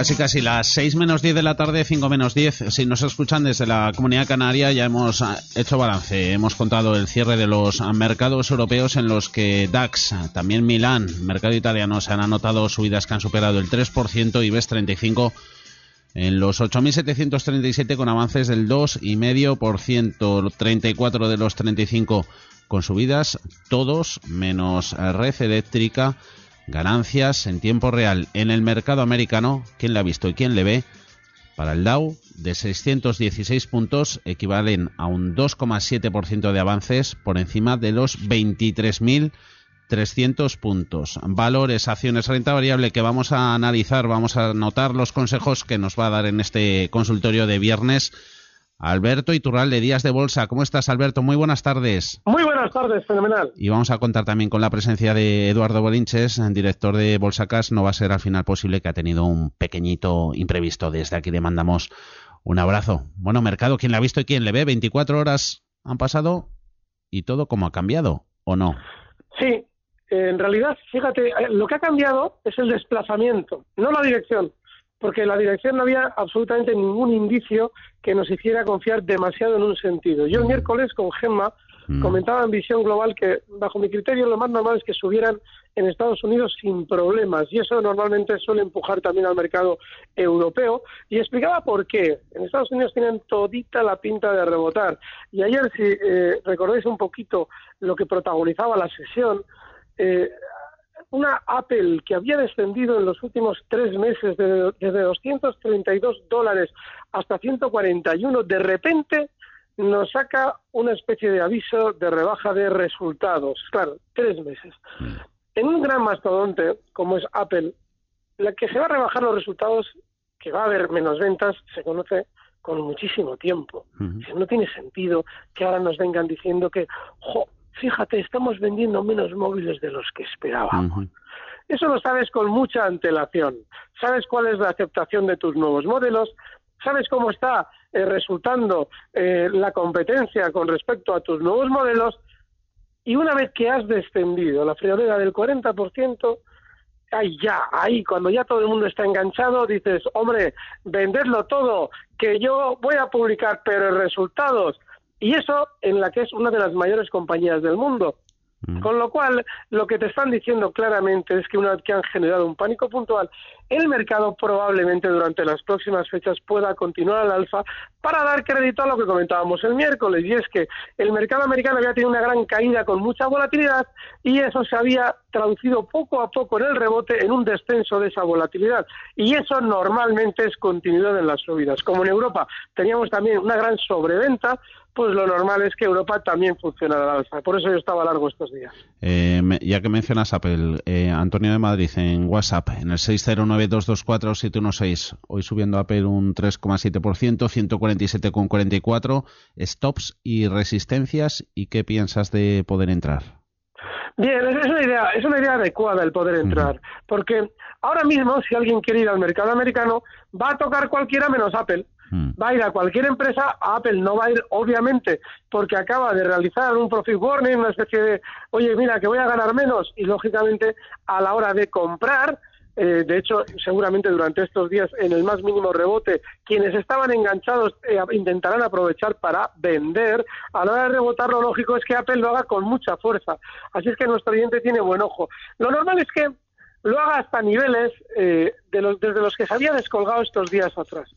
Casi casi las 6 menos 10 de la tarde, 5 menos 10. Si nos escuchan desde la Comunidad Canaria ya hemos ah, hecho balance. Hemos contado el cierre de los mercados europeos en los que DAX, también Milán, mercado italiano, se han anotado subidas que han superado el 3% y BES 35 en los 8.737 con avances del 2,5%, 34 de los 35 con subidas, todos menos red eléctrica Ganancias en tiempo real en el mercado americano, ¿quién la ha visto y quién le ve? Para el Dow, de 616 puntos, equivalen a un 2,7% de avances por encima de los 23.300 puntos. Valores, acciones, renta variable que vamos a analizar, vamos a anotar los consejos que nos va a dar en este consultorio de viernes Alberto Iturral de Días de Bolsa. ¿Cómo estás, Alberto? Muy buenas tardes. Muy buenas tardes, fenomenal. Y vamos a contar también con la presencia de Eduardo Bolinches, director de Bolsa Cash. No va a ser al final posible que ha tenido un pequeñito imprevisto. Desde aquí le mandamos un abrazo. Bueno, mercado, ¿quién le ha visto y quién le ve? 24 horas han pasado y todo como ha cambiado, ¿o no? Sí, en realidad, fíjate, eh, lo que ha cambiado es el desplazamiento, no la dirección porque en la dirección no había absolutamente ningún indicio que nos hiciera confiar demasiado en un sentido. Yo el mm. miércoles con Gemma mm. comentaba en Visión Global que, bajo mi criterio, lo más normal es que subieran en Estados Unidos sin problemas y eso normalmente suele empujar también al mercado europeo y explicaba por qué. En Estados Unidos tienen todita la pinta de rebotar y ayer, si eh, recordáis un poquito lo que protagonizaba la sesión, eh, una Apple que había descendido en los últimos tres meses de, desde 232 dólares hasta 141, de repente nos saca una especie de aviso de rebaja de resultados. Claro, tres meses. Mm. En un gran mastodonte como es Apple, la que se va a rebajar los resultados, que va a haber menos ventas, se conoce con muchísimo tiempo. No tiene sentido que ahora nos vengan diciendo que, jo, fíjate, estamos vendiendo menos móviles de los que esperábamos. Eso lo sabes con mucha antelación. Sabes cuál es la aceptación de tus nuevos modelos, sabes cómo está eh, resultando eh, la competencia con respecto a tus nuevos modelos y una vez que has descendido la friolera del 40%, ahí ya, ahí, cuando ya todo el mundo está enganchado, dices, hombre, venderlo todo, que yo voy a publicar, pero resultados y eso en la que es una de las mayores compañías del mundo. Mm. Con lo cual, lo que te están diciendo claramente es que una vez que han generado un pánico puntual, el mercado probablemente durante las próximas fechas pueda continuar al alza para dar crédito a lo que comentábamos el miércoles, y es que el mercado americano había tenido una gran caída con mucha volatilidad y eso se había traducido poco a poco en el rebote en un descenso de esa volatilidad. Y eso normalmente es continuidad en las subidas. Como en Europa teníamos también una gran sobreventa, pues lo normal es que Europa también funcione al alza. Por eso yo estaba largo estos días. Eh, ya que mencionas Apple, eh, Antonio de Madrid en WhatsApp, en el 609224716, hoy subiendo Apple un 3,7%, 147,44, stops y resistencias. ¿Y qué piensas de poder entrar? Bien, es una idea, es una idea adecuada el poder entrar, porque ahora mismo si alguien quiere ir al mercado americano va a tocar cualquiera menos Apple Hmm. Va a ir a cualquier empresa, a Apple no va a ir, obviamente, porque acaba de realizar un profit warning, una especie de, oye, mira, que voy a ganar menos, y lógicamente a la hora de comprar, eh, de hecho, seguramente durante estos días, en el más mínimo rebote, quienes estaban enganchados eh, intentarán aprovechar para vender. A la hora de rebotar, lo lógico es que Apple lo haga con mucha fuerza. Así es que nuestro oyente tiene buen ojo. Lo normal es que lo haga hasta niveles eh, de los, desde los que se había descolgado estos días atrás.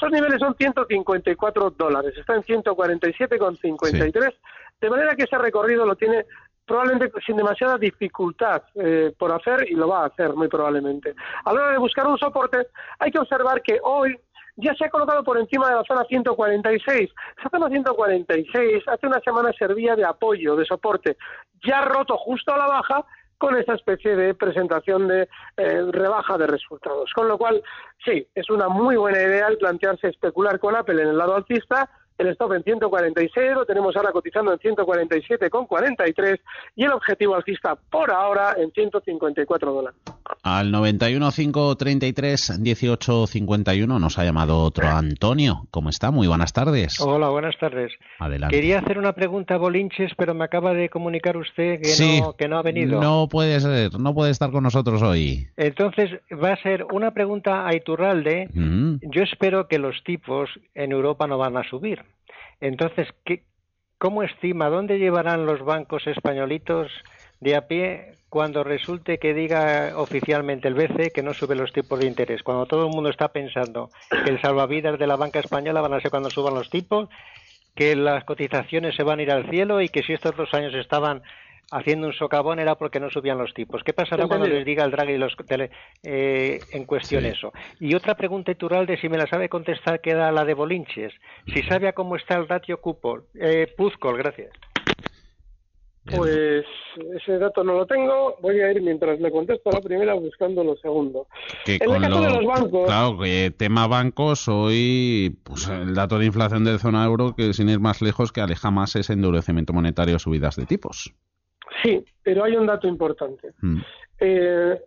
Esos niveles son 154 dólares, está en 147,53, de manera que ese recorrido lo tiene probablemente sin demasiada dificultad eh, por hacer y lo va a hacer muy probablemente. A la hora de buscar un soporte, hay que observar que hoy ya se ha colocado por encima de la zona 146. Esa zona 146 hace una semana servía de apoyo, de soporte, ya roto justo a la baja con esa especie de presentación de eh, rebaja de resultados. Con lo cual, sí, es una muy buena idea el plantearse especular con Apple en el lado alcista el stop en 146, lo tenemos ahora cotizando en 147,43 y el objetivo alcista por ahora en 154 dólares. Al 915331851 nos ha llamado otro Antonio. ¿Cómo está? Muy buenas tardes. Hola, buenas tardes. Adelante. Quería hacer una pregunta a Bolinches, pero me acaba de comunicar usted que, no, que no ha venido. No puede ser, no puede estar con nosotros hoy. Entonces va a ser una pregunta a Iturralde. Mm. Yo espero que los tipos en Europa no van a subir. Entonces, ¿qué, ¿cómo estima, dónde llevarán los bancos españolitos de a pie cuando resulte que diga oficialmente el BCE que no sube los tipos de interés? Cuando todo el mundo está pensando que el salvavidas de la banca española van a ser cuando suban los tipos, que las cotizaciones se van a ir al cielo y que si estos dos años estaban haciendo un socavón era porque no subían los tipos. ¿Qué pasará cuando les diga el Draghi los, eh, en cuestión eso? Y otra pregunta de si me la sabe contestar, queda la de Bolinches. Si sabe a cómo está el ratio cupo, eh, Puzcol, gracias. Pues ese dato no lo tengo. Voy a ir mientras le contesto la primera buscando lo segundo. en el caso de los bancos. Claro, que tema bancos, hoy pues, el dato de inflación de zona euro, que sin ir más lejos, que aleja más ese endurecimiento monetario subidas de tipos. Sí, pero hay un dato importante. Mm. Eh,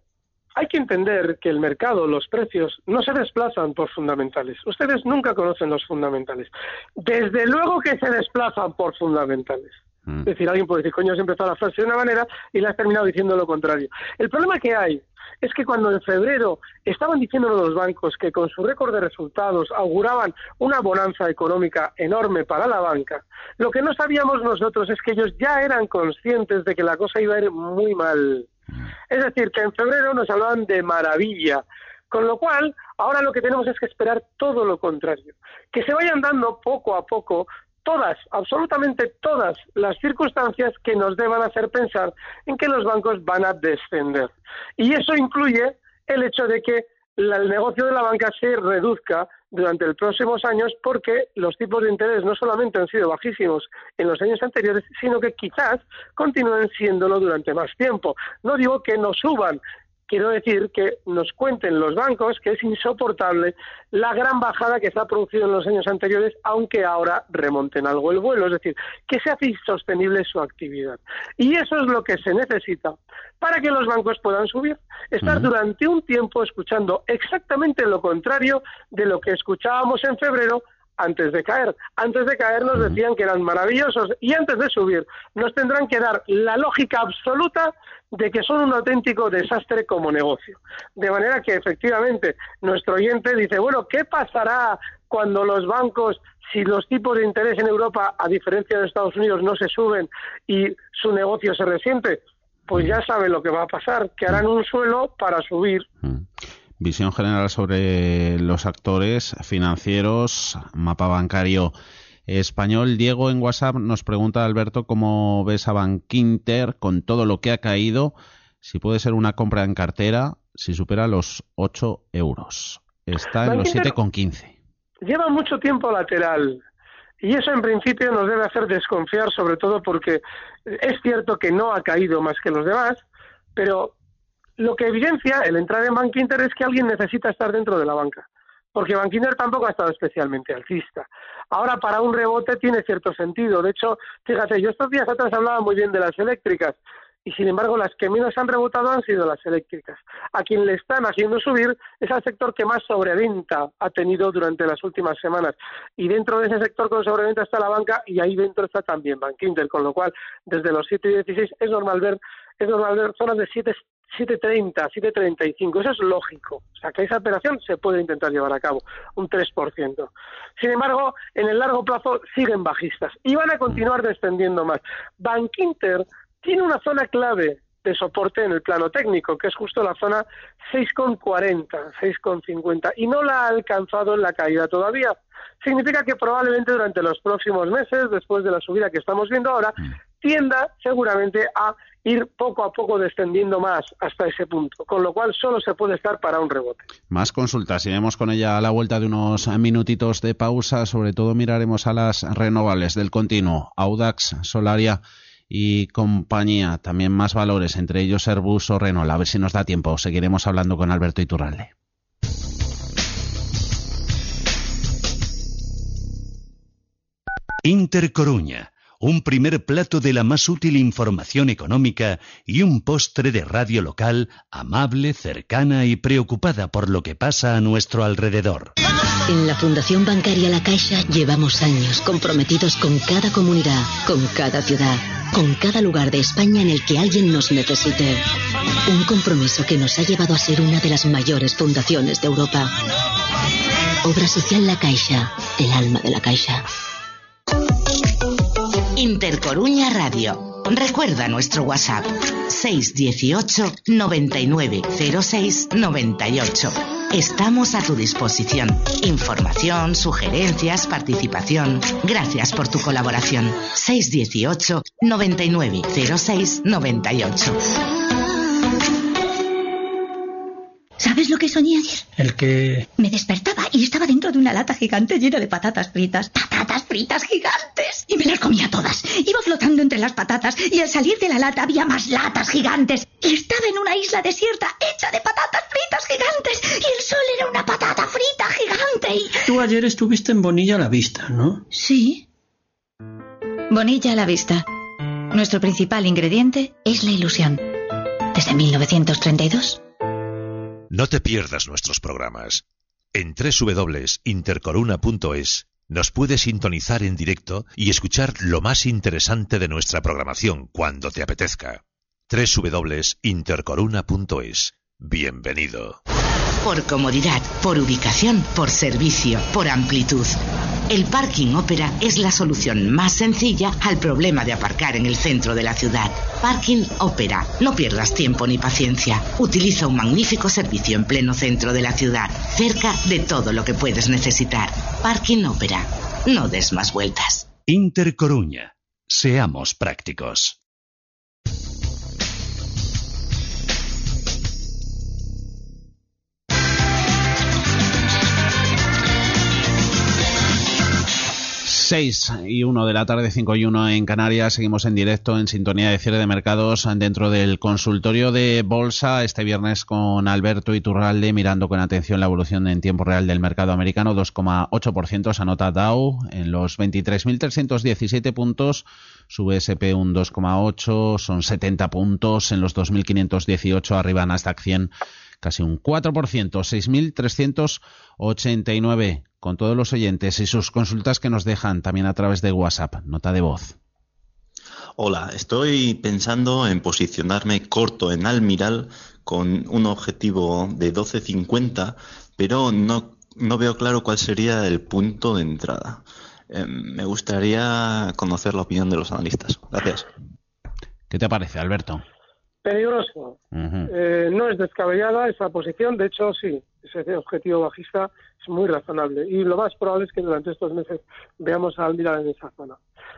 hay que entender que el mercado, los precios, no se desplazan por fundamentales. Ustedes nunca conocen los fundamentales. Desde luego que se desplazan por fundamentales. Mm. Es decir, alguien puede decir, coño, has empezado la frase de una manera y la has terminado diciendo lo contrario. El problema que hay es que cuando en febrero estaban diciendo los bancos que con su récord de resultados auguraban una bonanza económica enorme para la banca, lo que no sabíamos nosotros es que ellos ya eran conscientes de que la cosa iba a ir muy mal. Es decir, que en febrero nos hablaban de maravilla, con lo cual, ahora lo que tenemos es que esperar todo lo contrario, que se vayan dando poco a poco todas, absolutamente todas las circunstancias que nos deban hacer pensar en que los bancos van a descender. Y eso incluye el hecho de que el negocio de la banca se reduzca durante los próximos años porque los tipos de interés no solamente han sido bajísimos en los años anteriores, sino que quizás continúen siéndolo durante más tiempo. No digo que no suban, quiero decir que nos cuenten los bancos que es insoportable la gran bajada que se ha producido en los años anteriores, aunque ahora remonten algo el vuelo, es decir, que se hace insostenible su actividad. Y eso es lo que se necesita para que los bancos puedan subir. Estar durante un tiempo escuchando exactamente lo contrario de lo que escuchábamos en febrero antes de caer. Antes de caer nos decían que eran maravillosos y antes de subir nos tendrán que dar la lógica absoluta de que son un auténtico desastre como negocio. De manera que efectivamente nuestro oyente dice, bueno, ¿qué pasará cuando los bancos, si los tipos de interés en Europa, a diferencia de Estados Unidos, no se suben y su negocio se resiente? Pues ya sabe lo que va a pasar, que harán un suelo para subir. Visión general sobre los actores financieros, mapa bancario español. Diego en WhatsApp nos pregunta, Alberto, ¿cómo ves a Bankinter con todo lo que ha caído? Si puede ser una compra en cartera, si supera los 8 euros. Está en los 7,15. Lleva mucho tiempo lateral. Y eso en principio nos debe hacer desconfiar, sobre todo porque es cierto que no ha caído más que los demás, pero lo que evidencia el entrar en Bankinter es que alguien necesita estar dentro de la banca, porque Bankinter tampoco ha estado especialmente alcista. Ahora, para un rebote tiene cierto sentido. De hecho, fíjate, yo estos días atrás hablaba muy bien de las eléctricas y sin embargo las que menos han rebotado han sido las eléctricas. A quien le están haciendo subir es al sector que más sobreventa ha tenido durante las últimas semanas. Y dentro de ese sector con sobreventa está la banca y ahí dentro está también Bank Inter, con lo cual desde los 7 y 16 es normal ver es normal ver zonas de 7 7.30, 7.35, eso es lógico. O sea, que esa operación se puede intentar llevar a cabo, un 3%. Sin embargo, en el largo plazo siguen bajistas y van a continuar descendiendo más. Bank Inter tiene una zona clave de soporte en el plano técnico, que es justo la zona 6,40, 6,50, y no la ha alcanzado en la caída todavía. Significa que probablemente durante los próximos meses, después de la subida que estamos viendo ahora, mm. tienda seguramente a ir poco a poco descendiendo más hasta ese punto, con lo cual solo se puede estar para un rebote. Más consultas, iremos con ella a la vuelta de unos minutitos de pausa, sobre todo miraremos a las renovables del continuo, Audax, Solaria y compañía, también más valores, entre ellos Airbus o Renault. A ver si nos da tiempo, seguiremos hablando con Alberto Iturralde. Intercoruña un primer plato de la más útil información económica y un postre de radio local amable, cercana y preocupada por lo que pasa a nuestro alrededor. En la Fundación Bancaria La Caixa llevamos años comprometidos con cada comunidad, con cada ciudad, con cada lugar de España en el que alguien nos necesite. Un compromiso que nos ha llevado a ser una de las mayores fundaciones de Europa. Obra Social La Caixa, el alma de la Caixa. Intercoruña Radio. Recuerda nuestro WhatsApp 618 9906 98. Estamos a tu disposición. Información, sugerencias, participación. Gracias por tu colaboración. 618 9906 98. ¿Sabes lo que soñé ayer? El que... Me despertaba y estaba dentro de una lata gigante llena de patatas fritas. ¡Patatas fritas gigantes! Y me las comía todas. Iba flotando entre las patatas y al salir de la lata había más latas gigantes. Y estaba en una isla desierta hecha de patatas fritas gigantes. Y el sol era una patata frita gigante y... Tú ayer estuviste en Bonilla a la Vista, ¿no? Sí. Bonilla a la Vista. Nuestro principal ingrediente es la ilusión. Desde 1932 no te pierdas nuestros programas. En www.intercoruna.es nos puedes sintonizar en directo y escuchar lo más interesante de nuestra programación cuando te apetezca. www.intercoruna.es. Bienvenido. Por comodidad, por ubicación, por servicio, por amplitud. El Parking Ópera es la solución más sencilla al problema de aparcar en el centro de la ciudad. Parking Ópera. No pierdas tiempo ni paciencia. Utiliza un magnífico servicio en pleno centro de la ciudad, cerca de todo lo que puedes necesitar. Parking Ópera. No des más vueltas. Intercoruña. Seamos prácticos. Seis y uno de la tarde, cinco y uno en Canarias. Seguimos en directo en sintonía de cierre de mercados dentro del consultorio de bolsa este viernes con Alberto Iturralde mirando con atención la evolución en tiempo real del mercado americano. 2,8% se anota Dow en los 23.317 puntos. Sube SP un 2,8, son 70 puntos en los 2.518 arriba Nasdaq 100 casi un 4%, 6.389 con todos los oyentes y sus consultas que nos dejan también a través de WhatsApp, nota de voz. Hola, estoy pensando en posicionarme corto en Almiral con un objetivo de 12.50, pero no, no veo claro cuál sería el punto de entrada. Em, me gustaría conocer la opinión de los analistas. Gracias. ¿Qué te parece, Alberto? Peligroso. Eh, no es descabellada esa posición, de hecho sí, ese objetivo bajista es muy razonable y lo más probable es que durante estos meses veamos a Almiral en esa zona.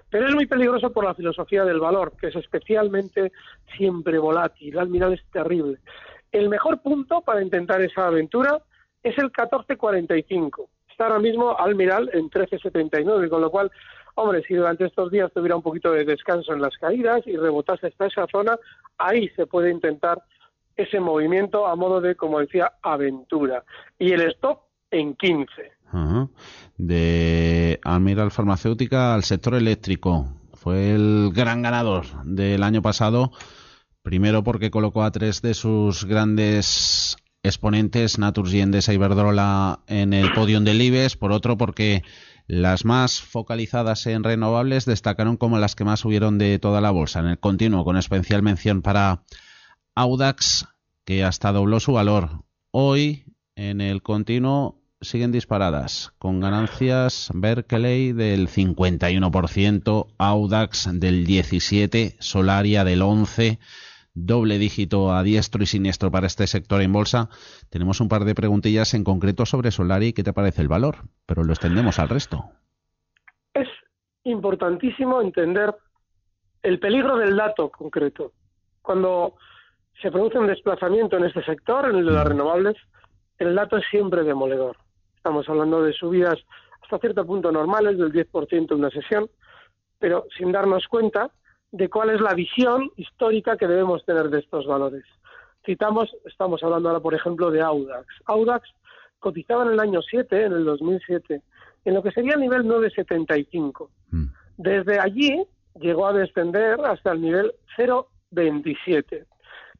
Pero es muy peligroso por la filosofía del valor, que es especialmente siempre volátil. Almiral es terrible. El mejor punto para intentar esa aventura es el 1445. Está ahora mismo Almiral en 1379, con lo cual Hombre, si durante estos días tuviera un poquito de descanso en las caídas y rebotase hasta esa zona, ahí se puede intentar ese movimiento a modo de, como decía, aventura. Y el stop en 15. De Almiral Farmacéutica al sector eléctrico. Fue el gran ganador del año pasado Primero porque colocó a tres de sus grandes exponentes, Naturgy, Endesa y Iberdrola, en el podio del IBEX. Por otro porque las más focalizadas en renovables destacaron como las que más subieron de toda la bolsa en el continuo, con especial mención para Audax, que hasta dobló su valor. Hoy, en el continuo, siguen disparadas, con ganancias Berkeley del 51%, Audax del 17%, Solaria del 11%, doble dígito a diestro y siniestro para este sector en bolsa. Tenemos un par de preguntillas en concreto sobre Solari. ¿Qué te parece el valor? Pero lo extendemos al resto. Es importantísimo entender el peligro del dato concreto. Cuando se produce un desplazamiento en este sector, en el de las renovables, el dato es siempre demoledor. Estamos hablando de subidas hasta cierto punto normales, del 10% en una sesión, pero sin darnos cuenta de cuál es la visión histórica que debemos tener de estos valores. Citamos, estamos hablando ahora, por ejemplo, de Audax. Audax cotizaba en el año 7, en el 2007, en lo que sería el nivel 975. Mm. Desde allí llegó a descender hasta el nivel 0,27.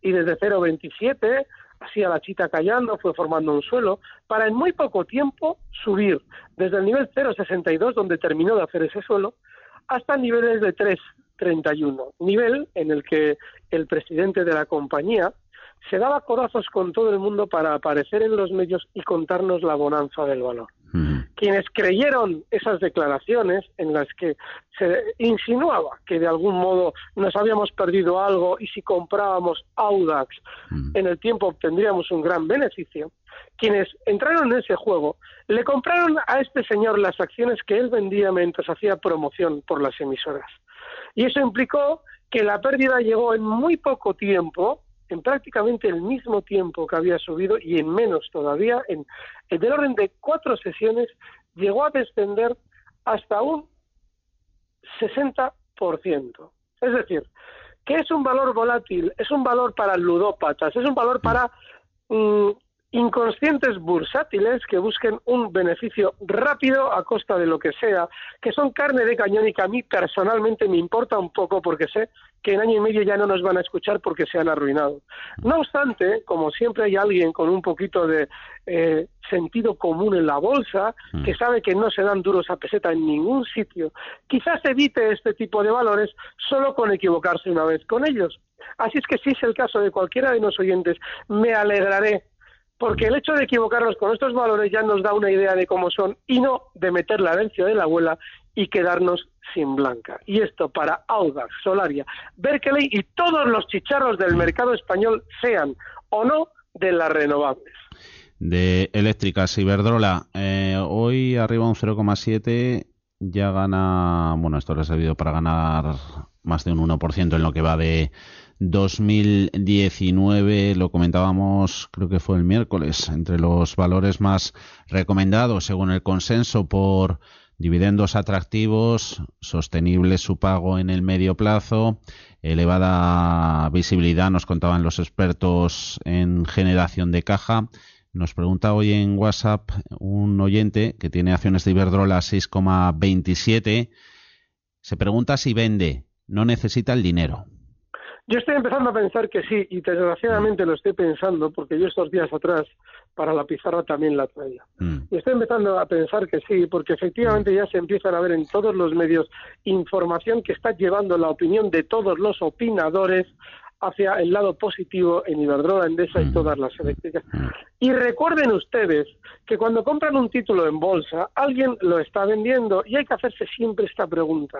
Y desde 0,27, así a la chita callando, fue formando un suelo, para en muy poco tiempo subir desde el nivel 0,62, donde terminó de hacer ese suelo, hasta niveles de 3, 31, nivel en el que el presidente de la compañía se daba codazos con todo el mundo para aparecer en los medios y contarnos la bonanza del valor. Quienes creyeron esas declaraciones en las que se insinuaba que de algún modo nos habíamos perdido algo y si comprábamos Audax en el tiempo obtendríamos un gran beneficio, quienes entraron en ese juego le compraron a este señor las acciones que él vendía mientras hacía promoción por las emisoras. Y eso implicó que la pérdida llegó en muy poco tiempo, en prácticamente el mismo tiempo que había subido y en menos todavía, en, en del orden de cuatro sesiones, llegó a descender hasta un 60%. Es decir, que es un valor volátil, es un valor para ludópatas, es un valor para mm, inconscientes bursátiles que busquen un beneficio rápido a costa de lo que sea, que son carne de cañón y que a mí personalmente me importa un poco porque sé que en año y medio ya no nos van a escuchar porque se han arruinado. No obstante, como siempre hay alguien con un poquito de eh, sentido común en la bolsa, que mm. sabe que no se dan duros a peseta en ningún sitio, quizás evite este tipo de valores solo con equivocarse una vez con ellos. Así es que si es el caso de cualquiera de los oyentes, me alegraré porque el hecho de equivocarnos con estos valores ya nos da una idea de cómo son y no de meter la herencia de la abuela y quedarnos sin blanca. Y esto para Audax, Solaria, Berkeley y todos los chicharros del mercado español, sean o no de las renovables. De eléctricas, Iberdrola, eh, hoy arriba un 0,7, ya gana, bueno, esto le ha servido para ganar más de un 1% en lo que va de 2019, lo comentábamos, creo que fue el miércoles, entre los valores más recomendados según el consenso por dividendos atractivos, sostenible su pago en el medio plazo, elevada visibilidad, nos contaban los expertos en generación de caja. Nos pregunta hoy en WhatsApp un oyente que tiene acciones de Iberdrola 6,27. Se pregunta si vende, no necesita el dinero. Yo estoy empezando a pensar que sí, y desgraciadamente lo estoy pensando, porque yo estos días atrás para la pizarra también la traía. Mm. Y estoy empezando a pensar que sí, porque efectivamente ya se empiezan a ver en todos los medios información que está llevando la opinión de todos los opinadores hacia el lado positivo en Iberdrola, Endesa y todas las eléctricas. Y recuerden ustedes que cuando compran un título en bolsa, alguien lo está vendiendo y hay que hacerse siempre esta pregunta.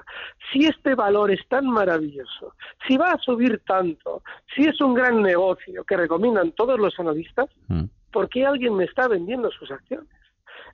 Si este valor es tan maravilloso, si va a subir tanto, si es un gran negocio que recomiendan todos los analistas, ¿por qué alguien me está vendiendo sus acciones?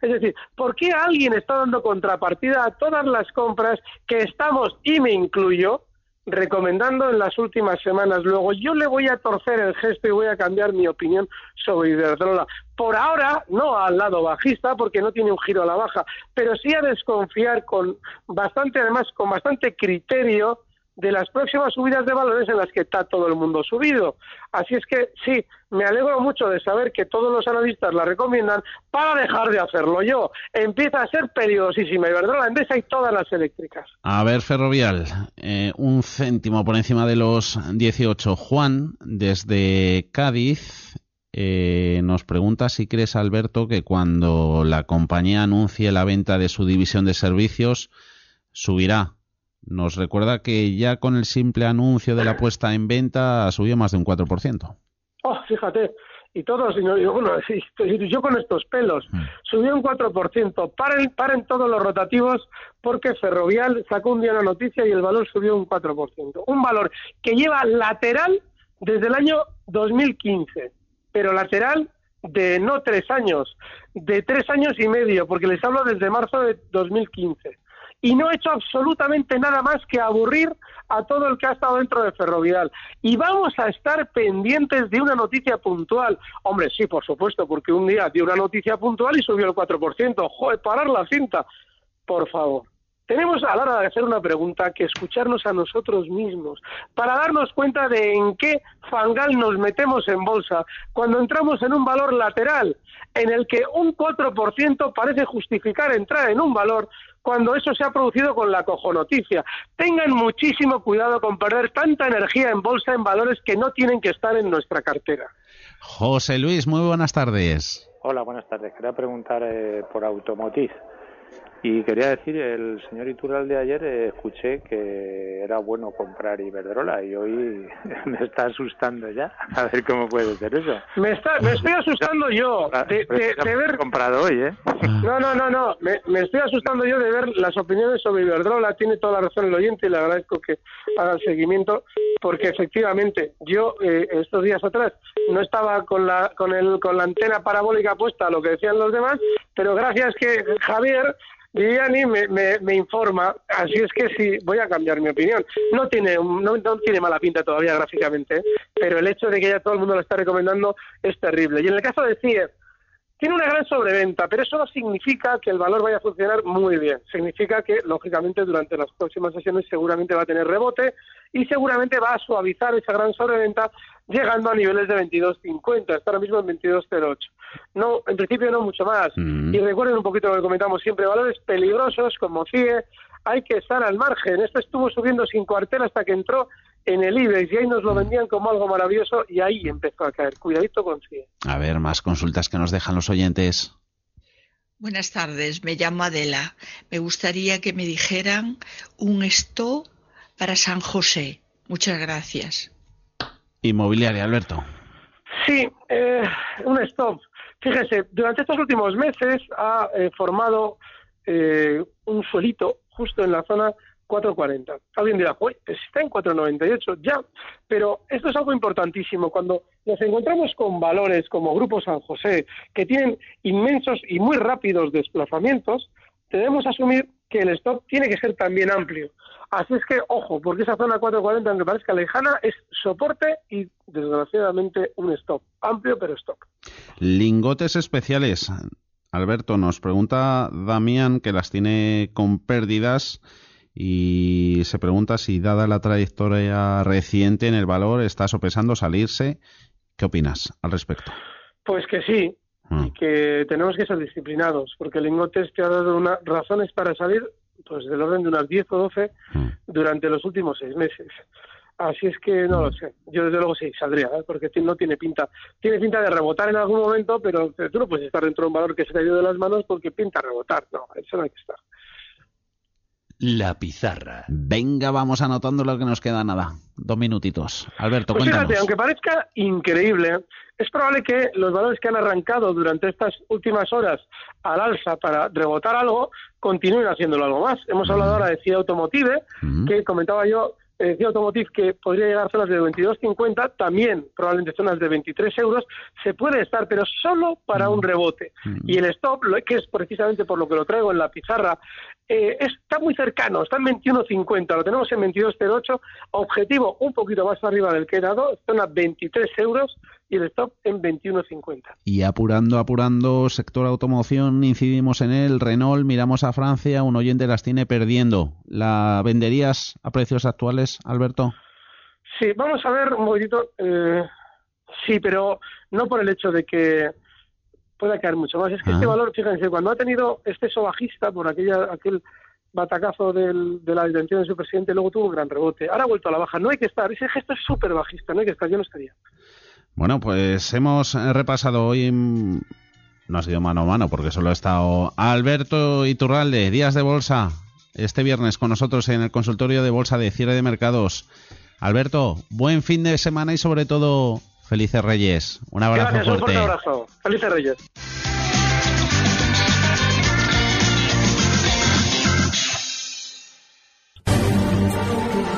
Es decir, ¿por qué alguien está dando contrapartida a todas las compras que estamos, y me incluyo, recomendando en las últimas semanas. Luego yo le voy a torcer el gesto y voy a cambiar mi opinión sobre Iberdrola. Por ahora, no al lado bajista, porque no tiene un giro a la baja, pero sí a desconfiar con bastante, además, con bastante criterio de las próximas subidas de valores en las que está todo el mundo subido. Así es que sí, me alegro mucho de saber que todos los analistas la recomiendan para dejar de hacerlo yo. Empieza a ser peligrosísima y verdad, la Endesa y todas las eléctricas. A ver, Ferrovial, eh, un céntimo por encima de los 18. Juan, desde Cádiz, eh, nos pregunta si crees, Alberto, que cuando la compañía anuncie la venta de su división de servicios, subirá nos recuerda que ya con el simple anuncio de la puesta en venta subió más de un 4%. Oh, fíjate, y todos, yo, bueno, yo con estos pelos, mm. subió un 4%. Paren, paren todos los rotativos porque Ferrovial sacó un día una noticia y el valor subió un 4%. Un valor que lleva lateral desde el año 2015, pero lateral de no tres años, de tres años y medio, porque les hablo desde marzo de 2015 y no ha hecho absolutamente nada más que aburrir a todo el que ha estado dentro de Ferrovial. Y vamos a estar pendientes de una noticia puntual. Hombre, sí, por supuesto, porque un día dio una noticia puntual y subió el 4%. Joder, parar la cinta. Por favor. Tenemos a la hora de hacer una pregunta que escucharnos a nosotros mismos para darnos cuenta de en qué fangal nos metemos en bolsa cuando entramos en un valor lateral en el que un 4% parece justificar entrar en un valor cuando eso se ha producido con la cojonoticia. Tengan muchísimo cuidado con perder tanta energía en bolsa en valores que no tienen que estar en nuestra cartera. José Luis, muy buenas tardes. Hola, buenas tardes. Quería preguntar eh, por Automotiv. Y quería decir, el señor Iturralde ayer eh, escuché que era bueno comprar Iberdrola y hoy me está asustando ya. A ver cómo puede ser eso. Me, está, me estoy asustando yo de, de, ver... comprado hoy, ¿eh? No, no, no, no. Me, me, estoy asustando yo de ver las opiniones sobre Iberdrola. Tiene toda la razón el oyente y le agradezco que haga el seguimiento porque efectivamente yo eh, estos días atrás no estaba con la, con, el, con la antena parabólica puesta a lo que decían los demás, pero gracias que Javier Gianni me, me, me, informa, así es que sí, voy a cambiar mi opinión. No tiene, no, tiene mala pinta todavía gráficamente, pero el hecho de que ya todo el mundo lo está recomendando es terrible. Y en el caso de CIE, tiene una gran sobreventa, pero eso no significa que el valor vaya a funcionar muy bien. Significa que, lógicamente, durante las próximas sesiones seguramente va a tener rebote y seguramente va a suavizar esa gran sobreventa llegando a niveles de 22.50. Está ahora mismo en 22.08. No, en principio no mucho más. Mm. Y recuerden un poquito lo que comentamos siempre, valores peligrosos como CIE, hay que estar al margen. Esto estuvo subiendo sin cuartel hasta que entró en el IBEX y ahí nos lo vendían como algo maravilloso y ahí empezó a caer. Cuidadito con CIE. A ver, más consultas que nos dejan los oyentes. Buenas tardes, me llamo Adela. Me gustaría que me dijeran un stop para San José. Muchas gracias. Inmobiliaria, Alberto. Sí, eh, un stop. Fíjese, durante estos últimos meses ha eh, formado eh, un suelito justo en la zona 440. Alguien dirá, pues está en 498 ya, pero esto es algo importantísimo. Cuando nos encontramos con valores como Grupo San José, que tienen inmensos y muy rápidos desplazamientos, debemos asumir que el stop tiene que ser también amplio. Así es que, ojo, porque esa zona 440, aunque parezca lejana, es soporte y, desgraciadamente, un stop. Amplio, pero stop. Lingotes especiales. Alberto, nos pregunta Damián que las tiene con pérdidas y se pregunta si, dada la trayectoria reciente en el valor, está sopesando salirse. ¿Qué opinas al respecto? Pues que sí, y mm. que tenemos que ser disciplinados, porque el lingotes te ha dado unas razones para salir pues del orden de unas 10 o 12 mm. durante los últimos seis meses. Así es que no lo mm. sé. Yo desde luego sí saldría, ¿eh? porque no tiene pinta. Tiene pinta de rebotar en algún momento, pero tú no puedes estar dentro de un valor que se te ha ido de las manos porque pinta rebotar. No, eso no hay que estar. La pizarra. Venga, vamos anotando lo que nos queda nada. Dos minutitos. Alberto, pues cuéntanos. Fíjate, aunque parezca increíble, es probable que los valores que han arrancado durante estas últimas horas al alza para rebotar algo continúen haciéndolo algo más. Hemos hablado ahora de CIA Automotive, que comentaba yo, eh, CIA Automotive que podría llegar a zonas de 22.50, también probablemente zonas de 23 euros, se puede estar, pero solo para un rebote. Y el stop, que es precisamente por lo que lo traigo en la pizarra, eh, está muy cercano, está en 21.50, lo tenemos en 22.08, objetivo un poquito más arriba del que he dado, zona 23 euros, y el stop en 21.50. Y apurando, apurando, sector automoción, incidimos en él, Renault, miramos a Francia, un oyente las tiene perdiendo. ¿La venderías a precios actuales, Alberto? Sí, vamos a ver un poquito. Eh, sí, pero no por el hecho de que pueda caer mucho más. Es que este valor, fíjense, cuando ha tenido exceso bajista por aquella, aquel batacazo del, de la detención de su presidente, luego tuvo un gran rebote. Ahora ha vuelto a la baja. No hay que estar. Ese gesto es súper bajista. No hay que estar. Yo no estaría. Bueno, pues hemos repasado hoy. No ha sido mano a mano porque solo ha estado Alberto Iturralde, Días de Bolsa, este viernes con nosotros en el consultorio de Bolsa de Cierre de Mercados. Alberto, buen fin de semana y sobre todo felices Reyes. Un abrazo Gracias, fuerte. Un fuerte abrazo. Felices Reyes.